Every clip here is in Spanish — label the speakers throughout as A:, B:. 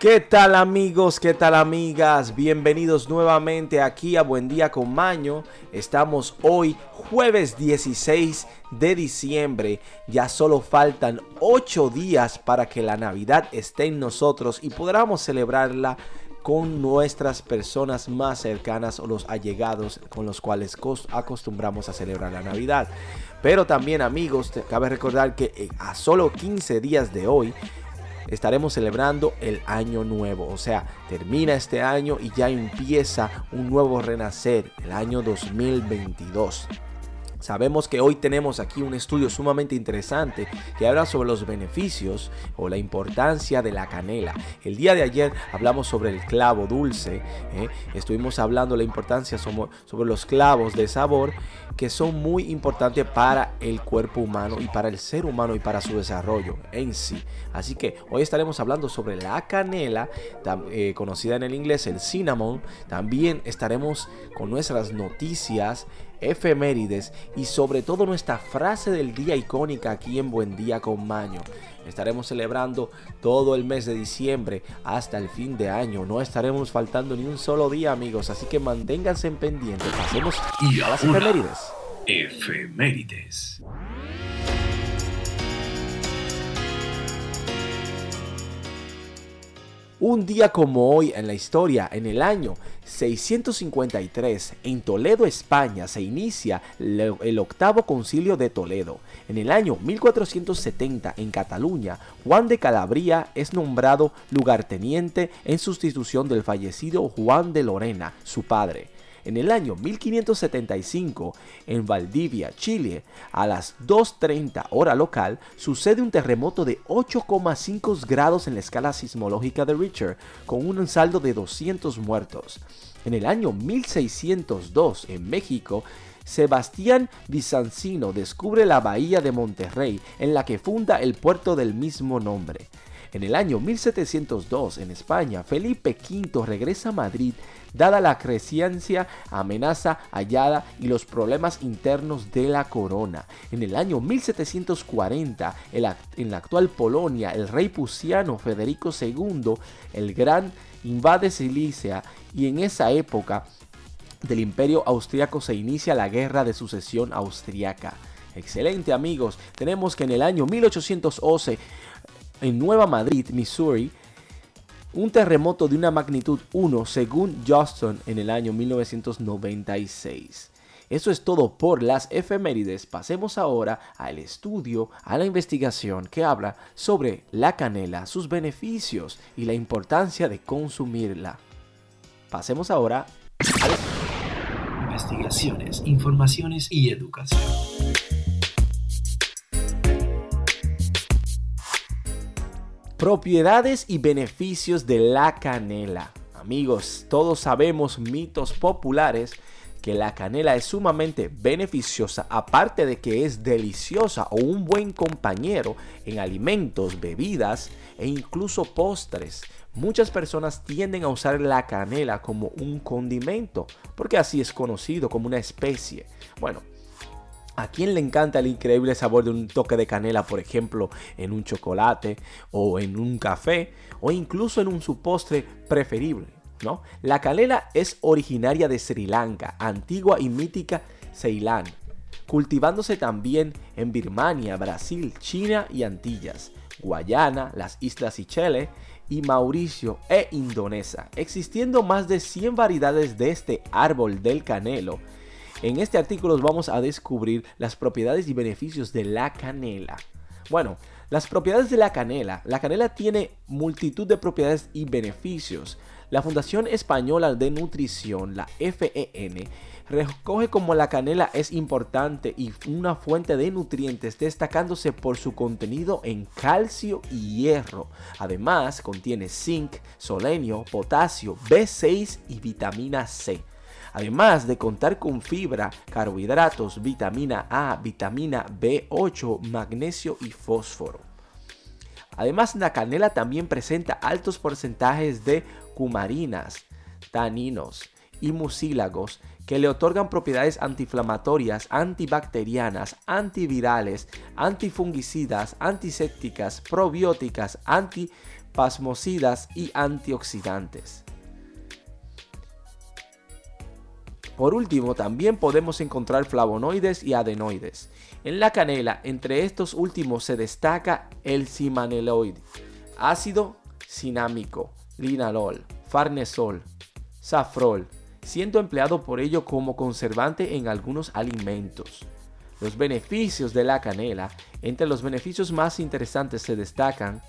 A: ¿Qué tal amigos? ¿Qué tal amigas? Bienvenidos nuevamente aquí a Buen Día con Maño. Estamos hoy jueves 16 de diciembre. Ya solo faltan 8 días para que la Navidad esté en nosotros y podamos celebrarla con nuestras personas más cercanas o los allegados con los cuales acostumbramos a celebrar la Navidad. Pero también amigos, cabe recordar que eh, a solo 15 días de hoy estaremos celebrando el año nuevo. O sea, termina este año y ya empieza un nuevo renacer, el año 2022. Sabemos que hoy tenemos aquí un estudio sumamente interesante que habla sobre los beneficios o la importancia de la canela. El día de ayer hablamos sobre el clavo dulce, ¿eh? estuvimos hablando de la importancia sobre los clavos de sabor que son muy importantes para el cuerpo humano y para el ser humano y para su desarrollo en sí. Así que hoy estaremos hablando sobre la canela, eh, conocida en el inglés el cinnamon. También estaremos con nuestras noticias efemérides y sobre todo nuestra frase del día icónica aquí en Buen Día con Maño. Estaremos celebrando todo el mes de diciembre hasta el fin de año. No estaremos faltando ni un solo día, amigos. Así que manténganse en pendiente. Pasemos
B: y
A: a
B: las efemérides. Efemérides.
A: Un día como hoy en la historia, en el año 653, en Toledo, España, se inicia el octavo concilio de Toledo. En el año 1470, en Cataluña, Juan de Calabria es nombrado lugarteniente en sustitución del fallecido Juan de Lorena, su padre. En el año 1575, en Valdivia, Chile, a las 2.30 hora local, sucede un terremoto de 8,5 grados en la escala sismológica de Richter, con un saldo de 200 muertos. En el año 1602, en México, Sebastián Bizancino descubre la bahía de Monterrey, en la que funda el puerto del mismo nombre. En el año 1702, en España, Felipe V regresa a Madrid dada la creciente amenaza hallada y los problemas internos de la corona. En el año 1740, en la actual Polonia, el rey pusiano Federico II el Gran invade Sicilia y en esa época del imperio austriaco se inicia la guerra de sucesión austriaca. Excelente amigos, tenemos que en el año 1811 en Nueva Madrid, Missouri, un terremoto de una magnitud 1 según Justin en el año 1996. Eso es todo por las efemérides. Pasemos ahora al estudio, a la investigación que habla sobre la canela, sus beneficios y la importancia de consumirla. Pasemos ahora
B: a investigaciones, informaciones y educación.
A: Propiedades y beneficios de la canela. Amigos, todos sabemos mitos populares que la canela es sumamente beneficiosa, aparte de que es deliciosa o un buen compañero en alimentos, bebidas e incluso postres. Muchas personas tienden a usar la canela como un condimento, porque así es conocido como una especie. Bueno, ¿A quién le encanta el increíble sabor de un toque de canela, por ejemplo, en un chocolate o en un café o incluso en un su postre preferible? ¿no? La canela es originaria de Sri Lanka, antigua y mítica Ceilán, cultivándose también en Birmania, Brasil, China y Antillas, Guayana, las Islas Seychelles y Mauricio e Indonesia, existiendo más de 100 variedades de este árbol del canelo en este artículo vamos a descubrir las propiedades y beneficios de la canela. Bueno, las propiedades de la canela. La canela tiene multitud de propiedades y beneficios. La Fundación Española de Nutrición, la FEN, recoge como la canela es importante y una fuente de nutrientes, destacándose por su contenido en calcio y hierro. Además, contiene zinc, selenio, potasio, B6 y vitamina C además de contar con fibra, carbohidratos, vitamina A, vitamina B8, magnesio y fósforo. Además, la canela también presenta altos porcentajes de cumarinas, taninos y mucílagos que le otorgan propiedades antiinflamatorias, antibacterianas, antivirales, antifungicidas, antisépticas, probióticas, anti pasmocidas y antioxidantes. Por último, también podemos encontrar flavonoides y adenoides. En la canela, entre estos últimos se destaca el cimaneloide, ácido cinámico, linalol, farnesol, safrol, siendo empleado por ello como conservante en algunos alimentos. Los beneficios de la canela, entre los beneficios más interesantes se destacan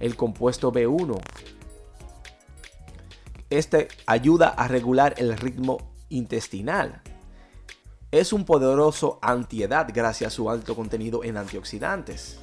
A: el compuesto B1. Este ayuda a regular el ritmo intestinal. Es un poderoso antiedad gracias a su alto contenido en antioxidantes.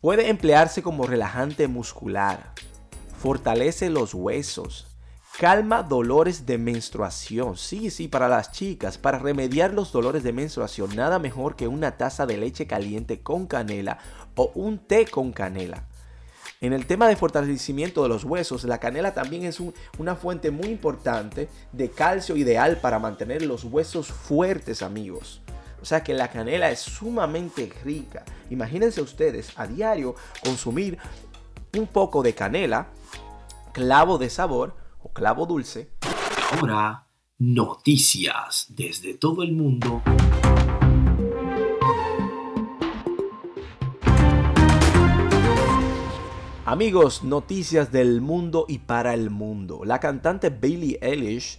A: Puede emplearse como relajante muscular, fortalece los huesos, calma dolores de menstruación. Sí, sí, para las chicas, para remediar los dolores de menstruación, nada mejor que una taza de leche caliente con canela o un té con canela. En el tema de fortalecimiento de los huesos, la canela también es una fuente muy importante de calcio ideal para mantener los huesos fuertes, amigos. O sea que la canela es sumamente rica. Imagínense ustedes a diario consumir un poco de canela, clavo de sabor o clavo dulce.
B: Ahora, noticias desde todo el mundo
A: Amigos, noticias del mundo y para el mundo. La cantante Billie Eilish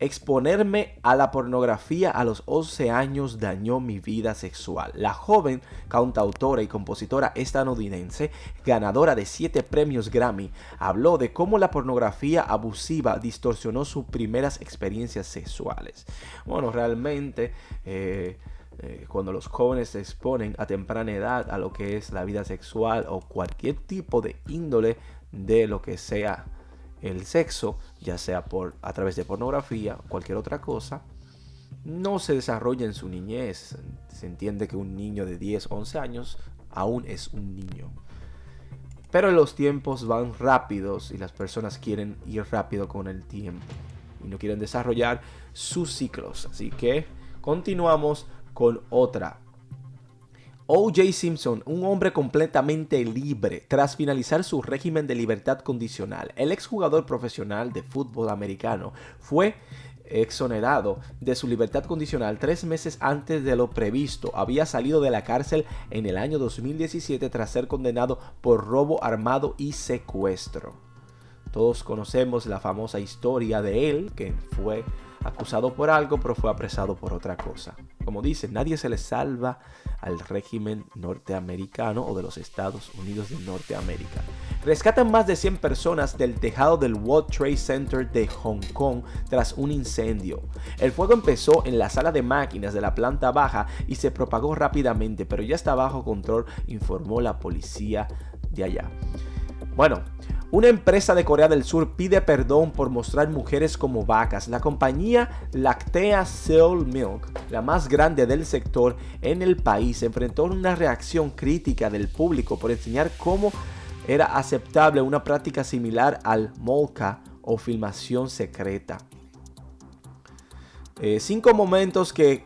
A: Exponerme a la pornografía a los 11 años dañó mi vida sexual. La joven cantautora y compositora estadounidense, ganadora de 7 premios Grammy, habló de cómo la pornografía abusiva distorsionó sus primeras experiencias sexuales. Bueno, realmente... Eh, eh, cuando los jóvenes se exponen a temprana edad a lo que es la vida sexual o cualquier tipo de índole de lo que sea el sexo, ya sea por a través de pornografía o cualquier otra cosa, no se desarrolla en su niñez. Se entiende que un niño de 10, 11 años aún es un niño. Pero los tiempos van rápidos y las personas quieren ir rápido con el tiempo y no quieren desarrollar sus ciclos. Así que continuamos con otra. O.J. Simpson, un hombre completamente libre tras finalizar su régimen de libertad condicional. El exjugador profesional de fútbol americano fue exonerado de su libertad condicional tres meses antes de lo previsto. Había salido de la cárcel en el año 2017 tras ser condenado por robo armado y secuestro. Todos conocemos la famosa historia de él, que fue acusado por algo, pero fue apresado por otra cosa. Como dice, nadie se le salva al régimen norteamericano o de los Estados Unidos de Norteamérica. Rescatan más de 100 personas del tejado del World Trade Center de Hong Kong tras un incendio. El fuego empezó en la sala de máquinas de la planta baja y se propagó rápidamente, pero ya está bajo control, informó la policía de allá. Bueno, una empresa de Corea del Sur pide perdón por mostrar mujeres como vacas. La compañía Lactea Seoul Milk, la más grande del sector en el país, enfrentó una reacción crítica del público por enseñar cómo era aceptable una práctica similar al molca o filmación secreta. Eh, cinco momentos que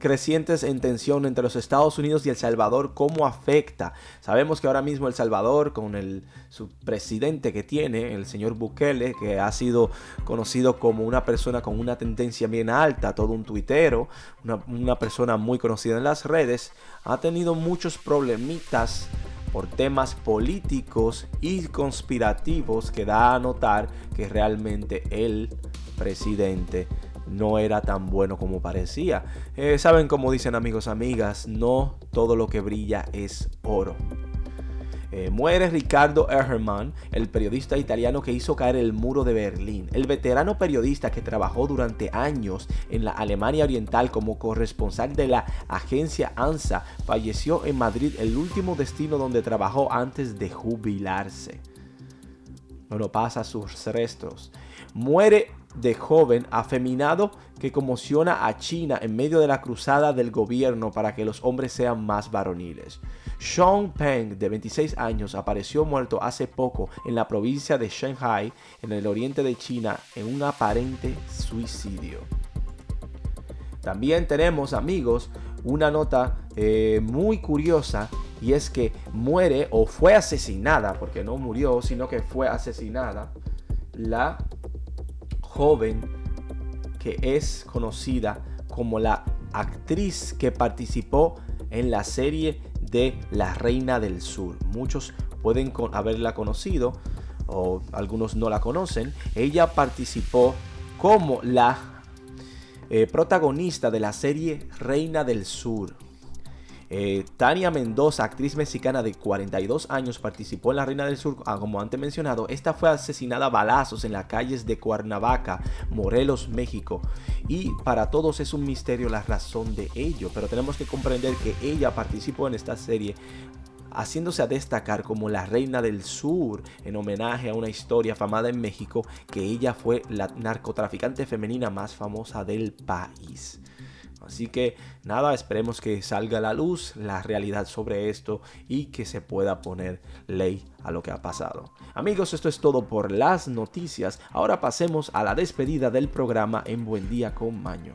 A: crecientes en tensión entre los Estados Unidos y El Salvador, cómo afecta. Sabemos que ahora mismo El Salvador, con el su presidente que tiene, el señor Bukele, que ha sido conocido como una persona con una tendencia bien alta, todo un tuitero, una, una persona muy conocida en las redes, ha tenido muchos problemitas por temas políticos y conspirativos que da a notar que realmente el presidente no era tan bueno como parecía. Eh, Saben como dicen amigos, amigas, no todo lo que brilla es oro. Eh, muere Ricardo Ehrman, el periodista italiano que hizo caer el muro de Berlín. El veterano periodista que trabajó durante años en la Alemania Oriental como corresponsal de la agencia ANSA falleció en Madrid, el último destino donde trabajó antes de jubilarse. No lo pasa sus restos. Muere de joven afeminado que conmociona a China en medio de la cruzada del gobierno para que los hombres sean más varoniles. Sean Peng, de 26 años, apareció muerto hace poco en la provincia de Shanghai, en el oriente de China, en un aparente suicidio. También tenemos, amigos, una nota eh, muy curiosa y es que muere o fue asesinada, porque no murió, sino que fue asesinada, la joven que es conocida como la actriz que participó en la serie de La Reina del Sur. Muchos pueden haberla conocido o algunos no la conocen. Ella participó como la eh, protagonista de la serie Reina del Sur. Eh, Tania Mendoza, actriz mexicana de 42 años, participó en La Reina del Sur, ah, como antes mencionado. Esta fue asesinada a balazos en las calles de Cuernavaca, Morelos, México. Y para todos es un misterio la razón de ello, pero tenemos que comprender que ella participó en esta serie haciéndose a destacar como la reina del sur en homenaje a una historia famada en México que ella fue la narcotraficante femenina más famosa del país. Así que nada, esperemos que salga a la luz la realidad sobre esto y que se pueda poner ley a lo que ha pasado. Amigos, esto es todo por las noticias. Ahora pasemos a la despedida del programa en Buen Día con Maño.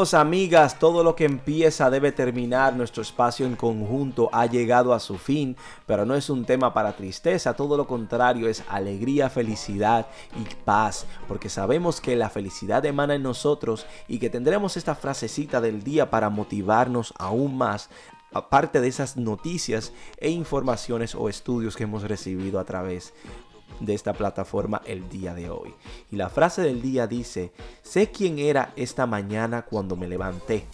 A: Amigas, todo lo que empieza debe terminar. Nuestro espacio en conjunto ha llegado a su fin, pero no es un tema para tristeza, todo lo contrario es alegría, felicidad y paz, porque sabemos que la felicidad emana en nosotros y que tendremos esta frasecita del día para motivarnos aún más aparte de esas noticias e informaciones o estudios que hemos recibido a través de esta plataforma el día de hoy. Y la frase del día dice, sé quién era esta mañana cuando me levanté,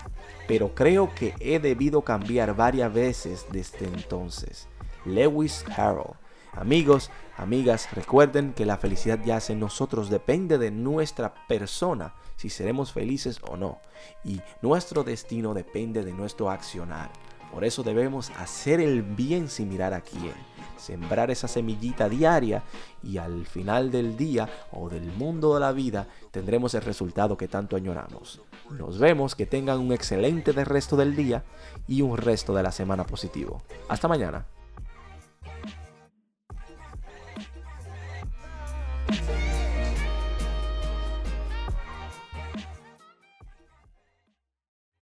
A: pero creo que he debido cambiar varias veces desde entonces. Lewis Carroll. Amigos, amigas, recuerden que la felicidad yace en nosotros, depende de nuestra persona, si seremos felices o no. Y nuestro destino depende de nuestro accionar. Por eso debemos hacer el bien sin mirar a quién sembrar esa semillita diaria y al final del día o del mundo de la vida tendremos el resultado que tanto añoramos. Nos vemos, que tengan un excelente resto del día y un resto de la semana positivo. Hasta mañana.